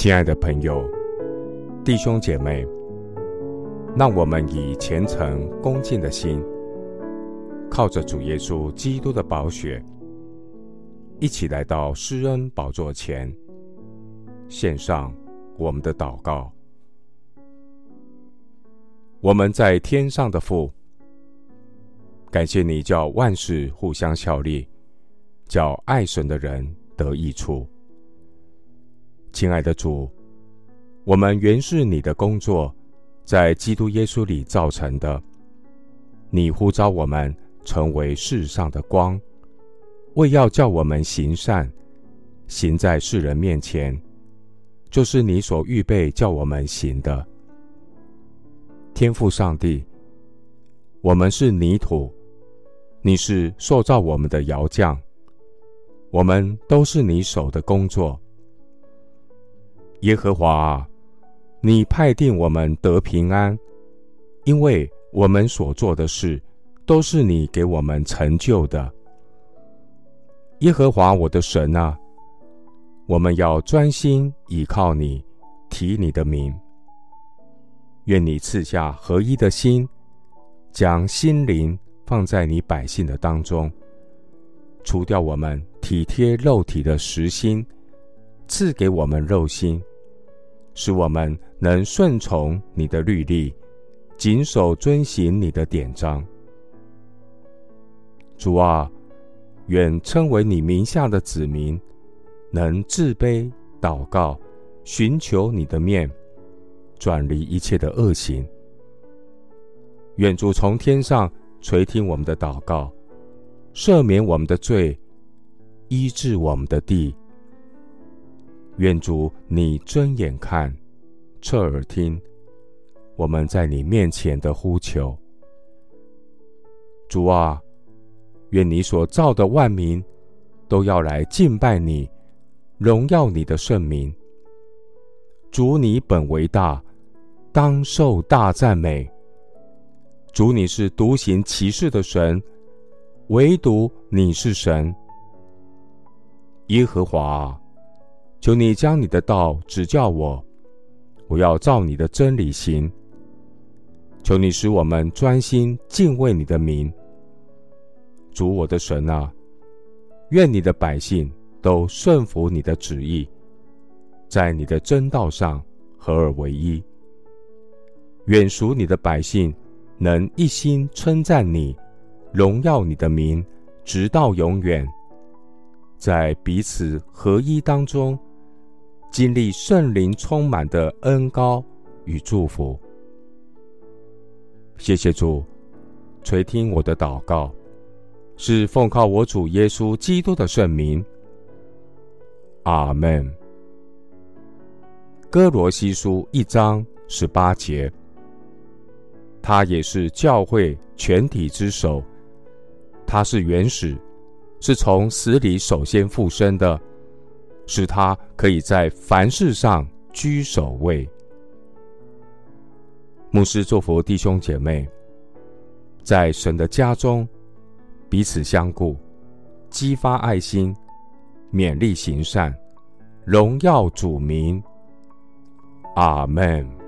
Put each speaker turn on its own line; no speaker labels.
亲爱的朋友、弟兄姐妹，让我们以虔诚恭敬的心，靠着主耶稣基督的宝血，一起来到施恩宝座前，献上我们的祷告。我们在天上的父，感谢你叫万事互相效力，叫爱神的人得益处。亲爱的主，我们原是你的工作，在基督耶稣里造成的。你呼召我们成为世上的光，为要叫我们行善，行在世人面前，就是你所预备叫我们行的。天父上帝，我们是泥土，你是塑造我们的窑匠，我们都是你手的工作。耶和华啊，你派定我们得平安，因为我们所做的事都是你给我们成就的。耶和华我的神啊，我们要专心倚靠你，提你的名。愿你赐下合一的心，将心灵放在你百姓的当中，除掉我们体贴肉体的实心，赐给我们肉心。使我们能顺从你的律例，谨守遵行你的典章。主啊，愿称为你名下的子民，能自卑祷告，寻求你的面，转离一切的恶行。愿主从天上垂听我们的祷告，赦免我们的罪，医治我们的地。愿主你睁眼看，侧耳听，我们在你面前的呼求。主啊，愿你所造的万民都要来敬拜你，荣耀你的圣名。主你本为大，当受大赞美。主你是独行其事的神，唯独你是神。耶和华。求你将你的道指教我，我要照你的真理行。求你使我们专心敬畏你的名。主我的神啊，愿你的百姓都顺服你的旨意，在你的真道上合而为一。愿属你的百姓能一心称赞你，荣耀你的名，直到永远。在彼此合一当中。经历圣灵充满的恩膏与祝福，谢谢主垂听我的祷告，是奉靠我主耶稣基督的圣名。阿门。哥罗西书一章十八节，他也是教会全体之首，他是原始，是从死里首先复生的。使他可以在凡事上居首位。牧师祝福弟兄姐妹，在神的家中彼此相顾，激发爱心，勉励行善，荣耀主名。阿门。